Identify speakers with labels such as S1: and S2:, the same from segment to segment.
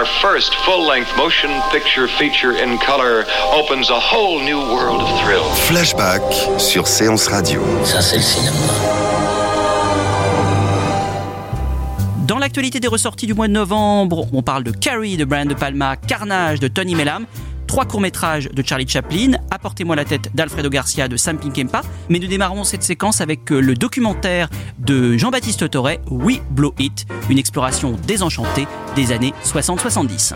S1: Our first full-length motion picture feature in color opens a whole new world of thrill.
S2: Flashback sur Séance Radio.
S3: Ça, c'est le cinéma.
S4: Dans l'actualité des ressorties du mois de novembre, on parle de Carrie de Brian De Palma, Carnage de Tony Mellam, trois courts-métrages de Charlie Chaplin, Apportez-moi la tête d'Alfredo Garcia de Sam Peckinpah, mais nous démarrons cette séquence avec euh, le documentaire de Jean-Baptiste Torre, We Blow It, une exploration désenchantée des années 60-70.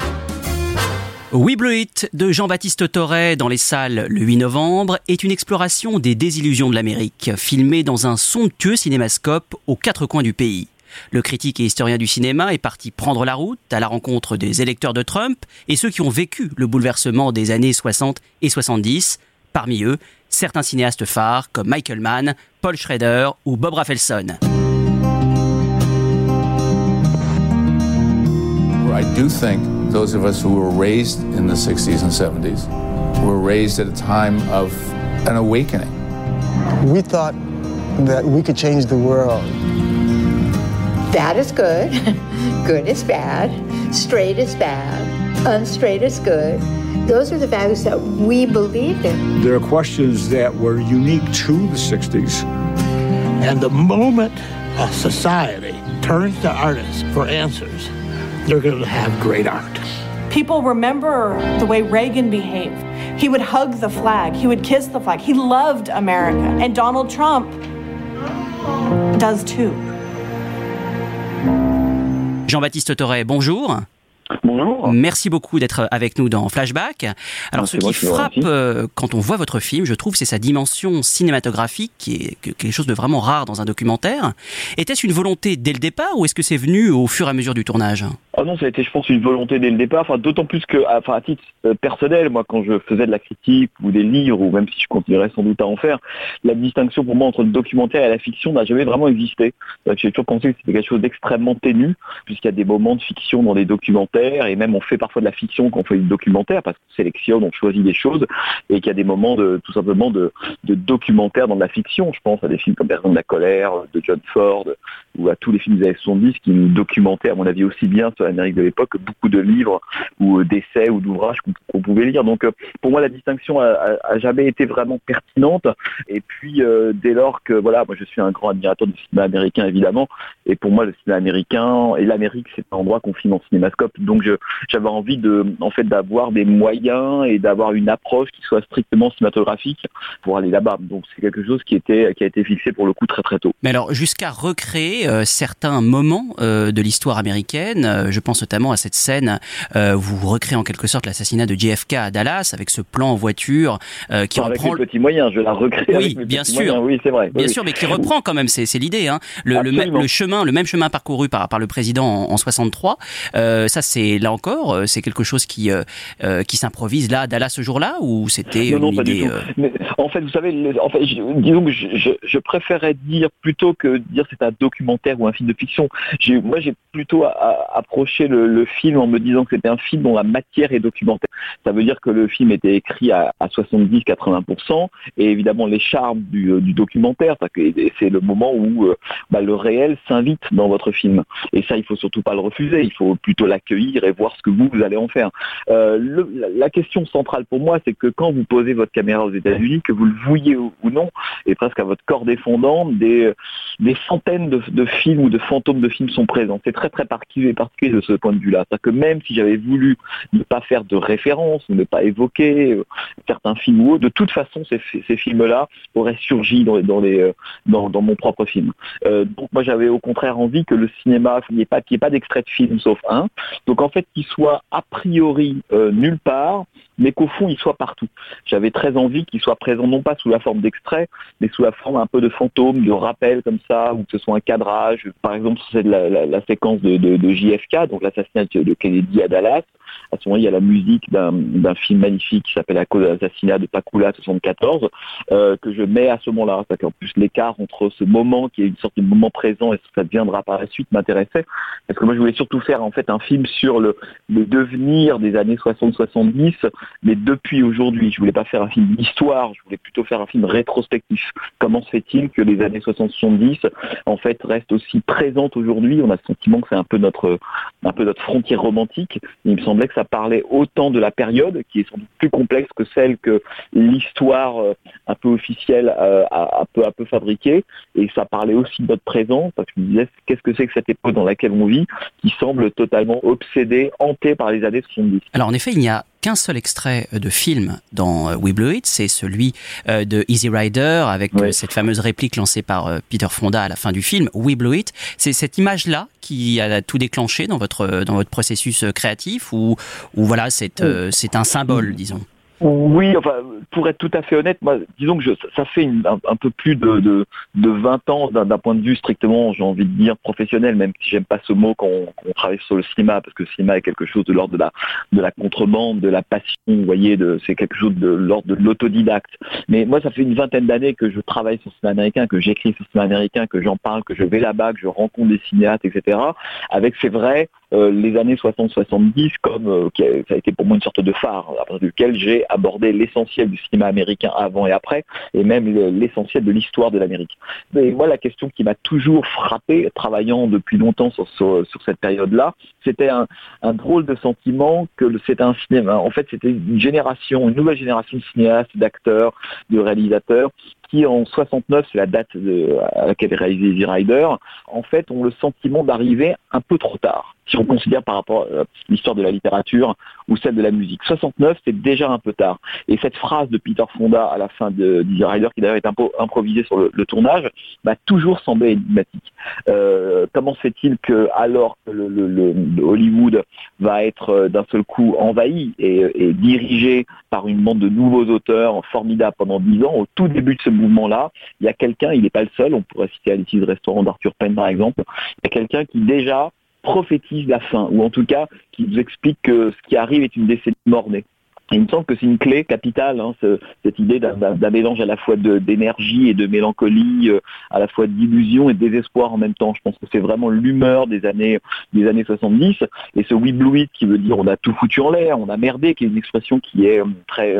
S4: We Blow It de Jean-Baptiste Torre dans les salles le 8 novembre est une exploration des désillusions de l'Amérique, filmée dans un somptueux cinémascope aux quatre coins du pays. Le critique et historien du cinéma est parti prendre la route à la rencontre des électeurs de Trump et ceux qui ont vécu le bouleversement des années 60 et 70. Parmi eux, certains cinéastes phares comme Michael Mann, Paul Schrader ou Bob Rafelson.
S5: I do think those of us who were raised in the 60s and 70s were raised at a time of an awakening.
S6: We thought that we could change the world.
S7: Bad is good, good is bad, straight is bad, unstraight is good. Those are the values that we believed in.
S8: There are questions that were unique to the 60s.
S9: And the moment a society turns to artists for answers, they're going to have great art.
S10: People remember the way Reagan behaved. He would hug the flag, he would kiss the flag. He loved America. And Donald Trump does too.
S4: Jean-Baptiste Torre, bonjour.
S11: Bonjour.
S4: Merci beaucoup d'être avec nous dans Flashback. Alors, ce qui frappe euh, quand on voit votre film, je trouve, c'est sa dimension cinématographique, qui est quelque chose de vraiment rare dans un documentaire. Était-ce une volonté dès le départ, ou est-ce que c'est venu au fur et à mesure du tournage?
S11: Ah non, ça a été, je pense, une volonté dès le départ. Enfin, d'autant plus que, enfin, à titre euh, personnel, moi, quand je faisais de la critique ou des livres, ou même si je continuerais sans doute à en faire, la distinction pour moi entre le documentaire et la fiction n'a jamais vraiment existé. J'ai toujours pensé que c'était quelque chose d'extrêmement ténu, puisqu'il y a des moments de fiction dans des documentaires et même on fait parfois de la fiction quand on fait du documentaire parce qu'on sélectionne, on choisit des choses et qu'il y a des moments de tout simplement de, documentaire dans de la fiction. Je pense à des films comme Personne de la colère de John Ford ou à tous les films des années 70 qui nous documentaient à mon avis aussi bien sur l'Amérique de l'époque que beaucoup de livres ou euh, d'essais ou d'ouvrages qu'on pouvait lire. Donc euh, pour moi la distinction a, jamais été vraiment pertinente et puis euh, dès lors que voilà moi je suis un grand admirateur du cinéma américain évidemment et pour moi le cinéma américain et l'Amérique c'est un endroit qu'on filme en cinémascope donc j'avais envie de, en fait, d'avoir des moyens et d'avoir une approche qui soit strictement cinématographique pour aller là-bas. Donc c'est quelque chose qui était, qui a été fixé pour le coup très très tôt.
S4: Mais alors jusqu'à recréer euh, certains moments euh, de l'histoire américaine, euh, je pense notamment à cette scène, vous recréez en quelque sorte l'assassinat de JFK à Dallas avec ce plan en voiture qui
S11: avec
S4: reprend.
S11: Avec les petits moyens, je la recrée.
S4: Oui,
S11: avec
S4: bien sûr.
S11: moyens. Oui, c'est vrai.
S4: Bien
S11: Oui,
S4: sûr, mais qui reprend quand même, c'est l'idée, hein. le, le, le chemin, le même chemin parcouru par par le président en, en 63. Euh, ça, c'est là encore, c'est quelque chose qui euh, qui s'improvise là, à Dallas ce jour-là, ou c'était
S11: Non, non,
S4: une
S11: pas du
S4: idée
S11: tout.
S4: euh,
S11: Mais, en fait, vous savez, en fait, je- disons que je, je, je préférais dire plutôt que dire c'est un documentaire ou un film de fiction. Moi, j'ai plutôt approché le film en me disant que c'était un film dont la matière est documentaire. Ça veut dire que le film était écrit à, 70-80%, et évidemment les charmes du, euh, documentaire, c'est le moment où euh, bah, le réel s'invite dans votre film. Et ça, il faut surtout pas le refuser, il faut plutôt l'accueillir et voir ce que vous, vous allez en faire. Euh, la, question centrale pour moi, c'est que quand vous posez votre caméra aux États-Unis, que vous le vouliez ou, non, et presque à votre corps défendant, des, centaines de, films ou de fantômes de films sont présents. C'est très très particulier, particulier de ce point de vue-là. Que même si j'avais voulu ne pas faire de référence, ne pas évoquer euh, certains films ou autres, de toute façon, ces, films-là auraient surgi dans, les, euh, dans, mon propre film. donc moi, j'avais au contraire envie que le cinéma, qu'il n'y ait pas, pas d'extrait de film sauf un. Donc en fait, qu'il soit a priori nulle part, mais qu'au fond, il soit partout. J'avais très envie qu'il soit présent non pas sous la forme d'extrait, mais sous la forme un peu de fantôme, de rappel comme ça, ou que ce soit un cadrage. Par exemple, c'est la, la, séquence de, de, JFK, donc l'assassinat de Kennedy à Dallas. À ce moment, il y a la musique d'un film magnifique qui s'appelle La cause de de Pakula 74, euh, que je mets à ce moment-là. En plus, l'écart entre ce moment qui est une sorte de moment présent et ce que ça deviendra par la suite m'intéressait. Parce que moi, je voulais surtout faire en fait un film sur le, devenir des années 60-70 mais depuis aujourd'hui. Je voulais pas faire un film d'histoire, je voulais plutôt faire un film rétrospectif. Comment se fait-il que les années 60-70 en fait restent aussi présentes aujourd'hui? On a le sentiment que c'est un peu notre frontière romantique. Il me semblait que ça parlait autant de la période qui est sans doute plus complexe que celle que l'histoire euh, un peu officielle euh, a, peu à peu fabriquée et ça parlait aussi de notre présent parce que je qu'est-ce que c'est que cette époque dans laquelle on vit qui semble totalement obsédée, hantée par les années 70.
S4: Alors en effet, il n'y a qu'un seul extrait de film dans euh, We Blew It, c'est celui euh, de Easy Rider avec euh, cette fameuse réplique lancée par Peter Fonda à la fin du film, We Blew It. C'est cette image-là qui a tout déclenché dans votre dans votre processus créatif ou ou voilà c'est c'est un symbole, disons.
S11: Oui, enfin, pour être tout à fait honnête, moi, disons que je, ça fait un, peu plus de, de, de 20 ans d'un point de vue strictement, j'ai envie de dire, professionnel, même si j'aime pas ce mot quand on, travaille sur le cinéma, parce que le cinéma est quelque chose de l'ordre de la, de la contrebande, de la passion, vous voyez, c'est quelque chose de l'ordre de l'autodidacte. Mais moi, ça fait une vingtaine d'années que je travaille sur le cinéma américain, que j'écris sur le cinéma américain, que j'en parle, que je vais là-bas, que je rencontre des cinéastes, etc. Avec, c'est vrai, euh, les années 60-70 comme euh, ça a été pour moi une sorte de phare à partir duquel j'ai abordé l'essentiel du cinéma américain avant et après et même l'essentiel de l'histoire de l'Amérique. Mais moi la question qui m'a toujours frappé travaillant depuis longtemps sur, cette période-là, c'était un, drôle de sentiment que c'était un cinéma. En fait, c'était une génération, une nouvelle génération de cinéastes, d'acteurs, de réalisateurs qui en 69, c'est la date à laquelle est réalisé Easy Rider, en fait ont le sentiment d'arriver un peu trop tard si on considère par rapport à euh, l'histoire de la littérature ou celle de la musique. 69, c'est déjà un peu tard. Et cette phrase de Peter Fonda à la fin de Dizzy Rider, qui d'ailleurs est improvisée sur le, tournage, m'a toujours semblé énigmatique. Euh, comment fait-il que, alors que le, Hollywood va être euh, d'un seul coup envahi et, dirigé par une bande de nouveaux auteurs formidables pendant dix ans, au tout début de ce mouvement-là, il y a quelqu'un, il n'est pas le seul, on pourrait citer Alice Restaurant d'Arthur Penn par exemple, il y a quelqu'un qui déjà prophétise la fin, ou en tout cas qui nous explique que ce qui arrive est une décennie mornée. il me semble que c'est une clé capitale, hein, cette idée d'un mélange à la fois d'énergie et de mélancolie, euh, à la fois d'illusion et de désespoir en même temps. Je pense que c'est vraiment l'humeur des années des années 70. Et ce it qui veut dire on a tout foutu en l'air, on a merdé, qui est une expression qui est euh, très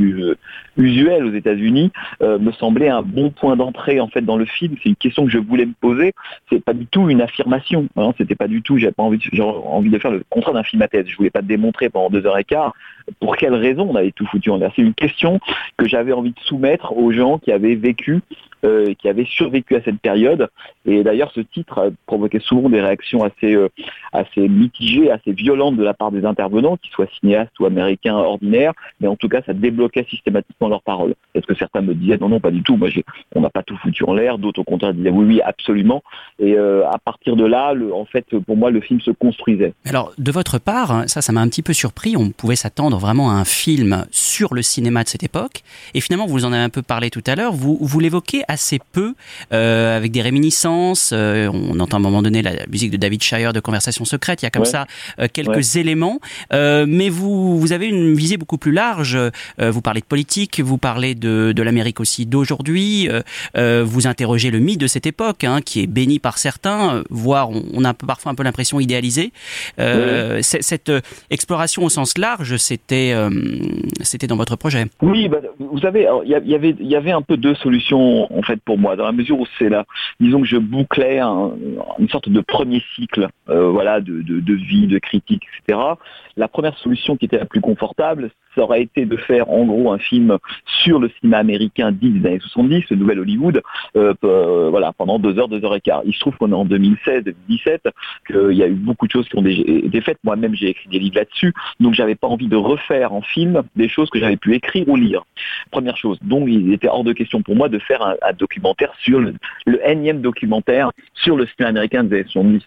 S11: euh, usuel aux États-Unis euh, me semblait un bon point d'entrée en fait dans le film. C'est une question que je voulais me poser. C'est pas du tout une affirmation. Hein. C'était pas du tout. J'avais pas envie, de, envie de faire le contraire d'un film à thèse. Je voulais pas démontrer pendant deux heures et quart pour quelle raison on avait tout foutu en l'air. C'est une question que j'avais envie de soumettre aux gens qui avaient vécu euh, qui avait survécu à cette période. Et d'ailleurs, ce titre provoquait souvent des réactions assez, euh, assez mitigées, assez violentes de la part des intervenants, qu'ils soient cinéastes ou américains ordinaires, mais en tout cas, ça débloquait systématiquement leurs paroles. Est-ce que certains me disaient non, non, pas du tout, moi, on n'a pas tout foutu en l'air, d'autres au contraire disaient oui, oui, absolument. Et euh, à partir de là, en fait, pour moi, le film se construisait.
S4: Alors, de votre part, hein, ça, ça m'a un petit peu surpris. On pouvait s'attendre vraiment à un film sur le cinéma de cette époque. Et finalement, vous en avez un peu parlé tout à l'heure, vous, vous l'évoquez assez peu, euh, avec des réminiscences. euh, on entend à un moment donné la musique de David Shire de Conversation secrète. Il y a comme
S11: Ouais.
S4: ça euh, quelques
S11: Ouais.
S4: éléments. Euh, mais vous, vous avez une visée beaucoup plus large. Euh, vous parlez de politique, vous parlez de, de l'Amérique aussi d'aujourd'hui. Euh, vous interrogez le mythe de cette époque, hein, qui est béni par certains, voire on, on a parfois un peu l'impression idéalisée. Euh, c'est- Cette exploration au sens large, c'était euh, c'était dans votre projet?
S11: Oui, bah, vous savez, y, il y avait, il y avait un peu deux solutions en fait pour moi, dans la mesure où c'est là, disons que je bouclais un- une sorte de premier cycle, euh, voilà, de, vie, de critique, etc. La première solution qui était la plus confortable, ça aurait été de faire en gros un film sur le cinéma américain dit des années 70, le nouvel Hollywood, euh, euh, voilà, pendant deux heures, deux heures et quart. Il se trouve qu'on est en 2016, 2017, qu'il y a eu beaucoup de choses qui ont été faites. Moi-même, j'ai écrit des livres là-dessus, donc j'avais pas envie de refaire en film des choses que j'avais pu écrire ou lire. Première chose. Donc, il était hors de question pour moi de faire un, documentaire sur le, énième documentaire sur le cinéma américain des années 70.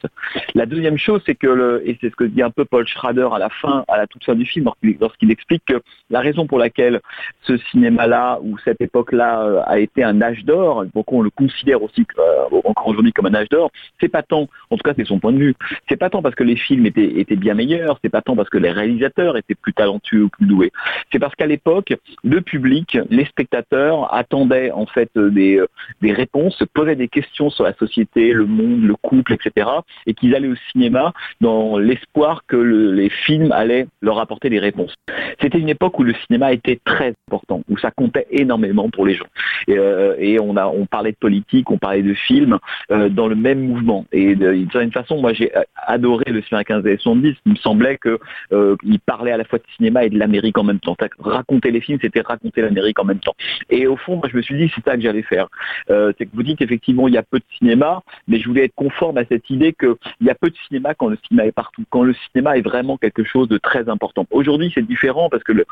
S11: La deuxième chose, c'est que, le, et c'est ce que dit un peu Paul Schrader à la fin, à la toute fin du film, lorsqu'il- explique que la raison pour laquelle ce cinéma-là ou cette époque-là euh, a été un âge d'or, pourquoi on le considère aussi euh, encore aujourd'hui comme un âge d'or, c'est pas tant, en tout cas c'est son point de vue, c'est pas tant parce que les films étaient, étaient bien meilleurs, c'est pas tant parce que les réalisateurs étaient plus talentueux ou plus doués, c'est parce qu'à l'époque, le public, les spectateurs attendaient en fait euh, euh, des réponses, se posaient des questions sur la société, le monde, le couple, etc. et qu'ils allaient au cinéma dans l'espoir que le- les films allaient leur apporter des réponses. C'était une époque où le cinéma était très important, où ça comptait énormément pour les gens. Et, euh, on, parlait de politique, on parlait de films euh, dans le même mouvement. Et d'une certaine façon, moi j'ai adoré le cinéma 15 et 70. Il me semblait que euh, il parlait à la fois de cinéma et de l'Amérique en même temps. Raconter les films, c'était raconter l'Amérique en même temps. Et au fond, moi je me suis dit, c'est ça que j'allais faire. Euh, c'est que vous dites effectivement, il y a peu de cinéma, mais je voulais être conforme à cette idée qu'il y a peu de cinéma quand le cinéma est partout, quand le cinéma est vraiment quelque chose de très important. Aujourd'hui, c'est différent parce que le,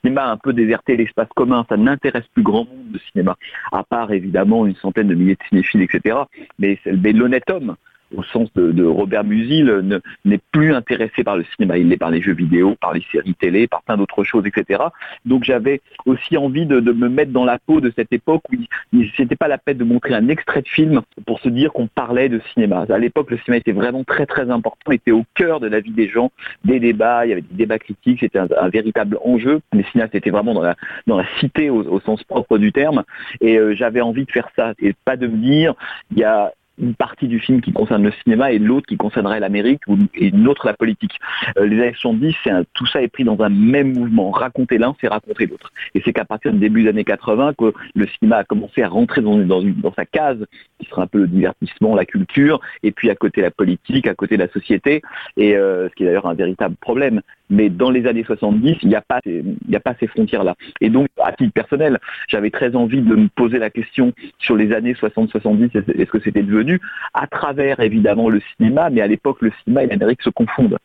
S11: cinéma a un peu déserté l'espace commun, ça n'intéresse plus grand monde le cinéma, à part évidemment une centaine de milliers de cinéphiles, etc. Mais l'honnête homme, au sens de, Robert Musil, ne- n'est plus intéressé par le cinéma. Il l'est par les jeux vidéo, par les séries télé, par plein d'autres choses, etc. Donc j'avais aussi envie de, me mettre dans la peau de cette époque où il- il c'était pas la peine de montrer un extrait de film pour se dire qu'on parlait de cinéma. À l'époque, le cinéma était vraiment très très important, était au cœur de la vie des gens, des débats, il y avait des débats critiques, c'était un, véritable enjeu. Les cinéastes étaient vraiment dans la, cité au, au sens propre du terme, et euh, j'avais envie de faire ça, et pas de me dire, il y a une partie du film qui concerne le cinéma et l'autre qui concernerait l'Amérique et une autre la politique. Euh, les années 70, c'est un- tout ça est pris dans un même mouvement. Raconter l'un, c'est raconter l'autre. Et c'est qu'à partir du début des années 80 que le cinéma a commencé à rentrer dans sa case, qui sera un peu le divertissement, la culture, et puis à côté la politique, à côté la société, et euh, ce qui est d'ailleurs un véritable problème. Mais dans les années 70, il n'y a pas, ces- frontières-là. Et donc, à titre personnel, j'avais très envie de me poser la question sur les années 60-70, est-ce que c'était devenu, à travers évidemment le cinéma, mais à l'époque, le cinéma et l'Amérique se confondent.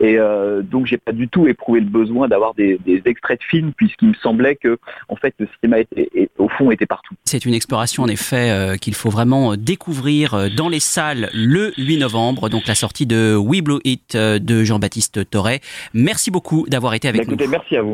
S11: Et euh, donc, j'ai pas du tout éprouvé le besoin d'avoir des, extraits de films, puisqu'il me semblait que, en fait, le cinéma était, au fond était partout.
S4: C'est une exploration en effet euh, qu'il faut vraiment euh, découvrir euh, dans les salles le 8 novembre, donc la sortie de We Blue It de Jean-Baptiste Torret. Merci beaucoup d'avoir été avec
S11: Bah, écoutez,
S4: nous.
S11: merci à vous.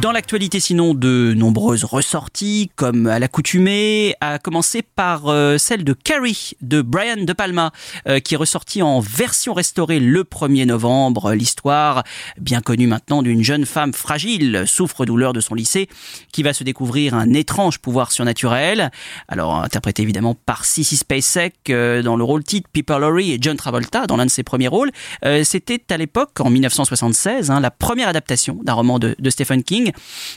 S4: Dans l'actualité, sinon, de nombreuses ressorties, comme à l'accoutumée, à commencer par euh, celle de Carrie de Brian De Palma, euh, qui est ressortie en version restaurée le 1er novembre. L'histoire, bien connue maintenant, d'une jeune femme fragile, souffre-douleur de son lycée, qui va se découvrir un étrange pouvoir surnaturel. Alors, interprété évidemment par Sissy Spacek euh, dans le rôle titre, Piper Laurie et John Travolta dans l'un de ses premiers rôles. C'était à l'époque, en 1976, hein, la première adaptation d'un roman de Stephen King.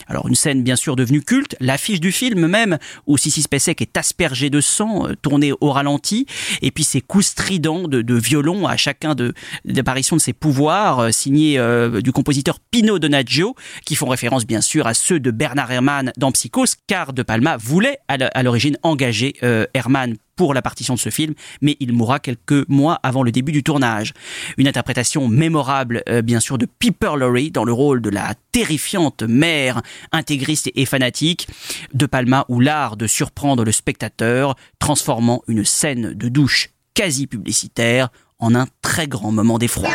S4: Alors une scène bien sûr devenue culte, l'affiche du film même où Sissy Spacek est aspergée de sang, euh, tournée au ralenti, et puis ces coups stridents de, violon à chacun de d'apparition de ses pouvoirs, euh, signés euh, du compositeur Pino Donaggio, qui font référence bien sûr à ceux de Bernard Herrmann dans Psychose, car De Palma voulait à l'origine engager Herrmann pour la partition de ce film, mais il mourra quelques mois avant le début du tournage. Une interprétation mémorable, euh, bien sûr, de Piper Laurie dans le rôle de la terrifiante mère intégriste et fanatique de Palma, ou l'art de surprendre le spectateur, transformant une scène de douche quasi publicitaire en un très grand moment d'effroi.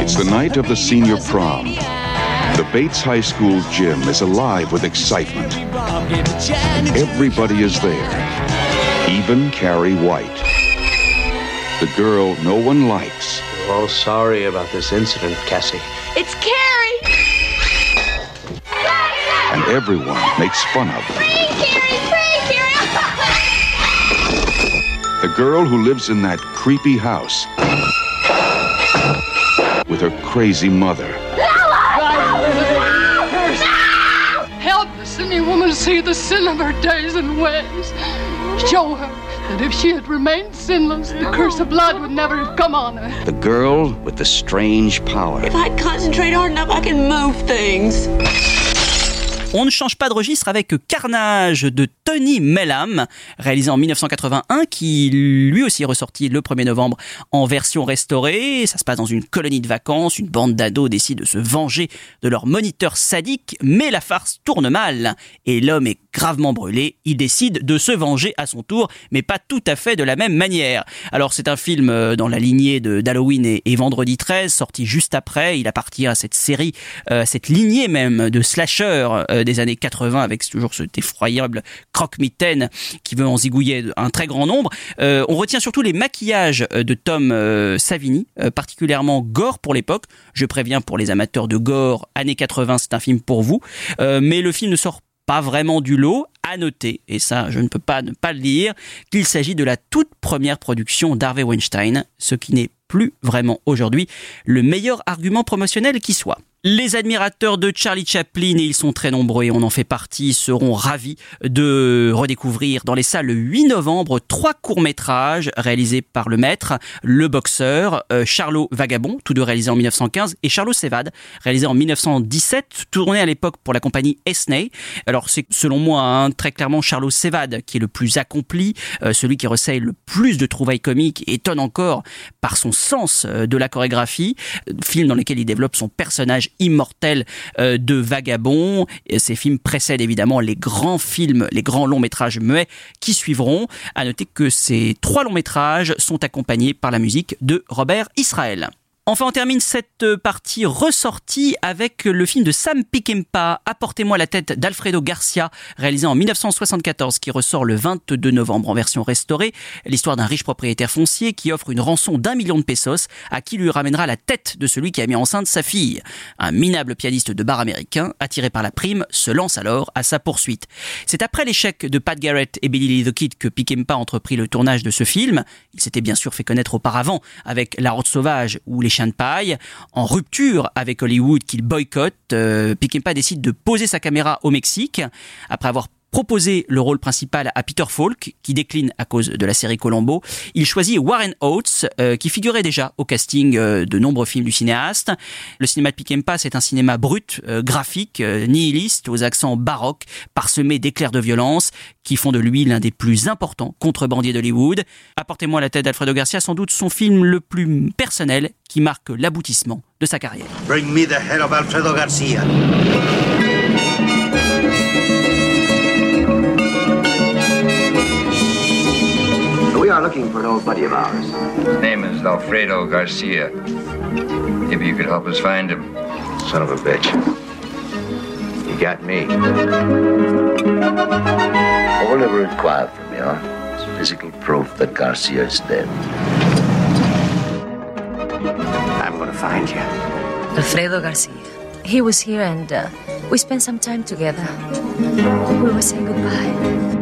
S12: It's the night of the senior prom. The Bates High School gym is alive with excitement. Everybody is there, even Carrie White. The girl no one likes.
S13: We're all sorry about this incident, Cassie.
S14: It's Carrie!
S12: and everyone makes fun of.
S14: Free Carrie! Free Carrie!
S12: The girl who lives in that creepy house with her crazy mother.
S15: The sin of her days and ways. Show her that if she had remained sinless, the curse of blood would never have come on her.
S16: The girl with the strange power.
S14: If I concentrate hard enough, I can move things.
S4: On ne change pas de registre avec Carnage de Tony Melham, réalisé en 1981, qui lui aussi est ressorti le 1er novembre en version restaurée. Ça se passe dans une colonie de vacances, une bande d'ados décide de se venger de leur moniteur sadique, mais la farce tourne mal et l'homme est gravement brûlé. Il décide de se venger à son tour, mais pas tout à fait de la même manière. Alors c'est un film euh, dans la lignée d'Halloween et, et Vendredi 13, sorti juste après. Il appartient à cette série, euh, cette lignée même de slasher euh, des années 80 avec toujours cet effroyable croque-mitaine qui veut en zigouiller un très grand nombre. Euh, on retient surtout les maquillages euh, de Tom euh, Savini, euh, particulièrement gore pour l'époque. Je préviens pour les amateurs de gore, années 80, c'est un film pour vous. Euh, mais le film ne sort pas vraiment du lot. À noter, et ça je ne peux pas ne pas le dire, qu'il s'agit de la toute première production d'Harvey Weinstein, ce qui n'est plus vraiment aujourd'hui le meilleur argument promotionnel qui soit. Les admirateurs de Charlie Chaplin, et ils sont très nombreux et on en fait partie, seront ravis de redécouvrir dans les salles le 8 novembre trois courts-métrages réalisés par le maître, Le Boxeur, euh, Charlot Vagabond, tous deux réalisés en 1915, et Charlot s'évade, réalisé en 1917, tourné à l'époque pour la compagnie Esney. Alors c'est selon moi hein, très clairement Charlot s'évade qui est le plus accompli, euh, celui qui recèle le plus de trouvailles comiques étonne encore par son sens euh, de la chorégraphie, film dans lequel il développe son personnage immortel euh, de vagabond. Et ces films précèdent évidemment les grands films, les grands longs métrages muets qui suivront. À noter que ces trois longs métrages sont accompagnés par la musique de Robert Israël. Enfin, on termine cette partie ressortie avec le film de Sam Peckinpah, Apportez-moi la tête d'Alfredo Garcia, réalisé en 1974, qui ressort le 22 novembre en version restaurée. L'histoire d'un riche propriétaire foncier qui offre une rançon d'un million de pesos à qui lui ramènera la tête de celui qui a mis enceinte sa fille. Un minable pianiste de bar américain, attiré par la prime, se lance alors à sa poursuite. C'est après l'échec de Pat Garrett et Billy Lee the Kid que Peckinpah entreprit le tournage de ce film. Il s'était bien sûr fait connaître auparavant avec La Route Sauvage ou Les En rupture avec Hollywood qu'il boycotte, euh, décide de poser sa caméra au Mexique. Après avoir proposé le rôle principal à Peter Falk, qui décline à cause de la série Colombo. Il choisit Warren Oates, euh, qui figurait déjà au casting euh, de nombreux films du cinéaste. Le cinéma de Peckinpah, c'est un cinéma brut, euh, graphique, nihiliste, aux accents baroques, parsemé d'éclairs de violence, qui font de lui l'un des plus importants contrebandiers d'Hollywood. Apportez-moi la tête d'Alfredo Garcia, sans doute son film le plus personnel, qui marque l'aboutissement de sa carrière.
S17: Bring me the head of Alfredo Garcia.
S18: Are looking for an old buddy of ours.
S19: His name is Alfredo Garcia. Maybe you could help us find him.
S17: Son of a bitch. You got me.
S3: All we require from you is physical proof that Garcia is dead.
S17: I'm gonna find you.
S20: Alfredo Garcia. He was here and uh, we spent some time together. We were saying goodbye.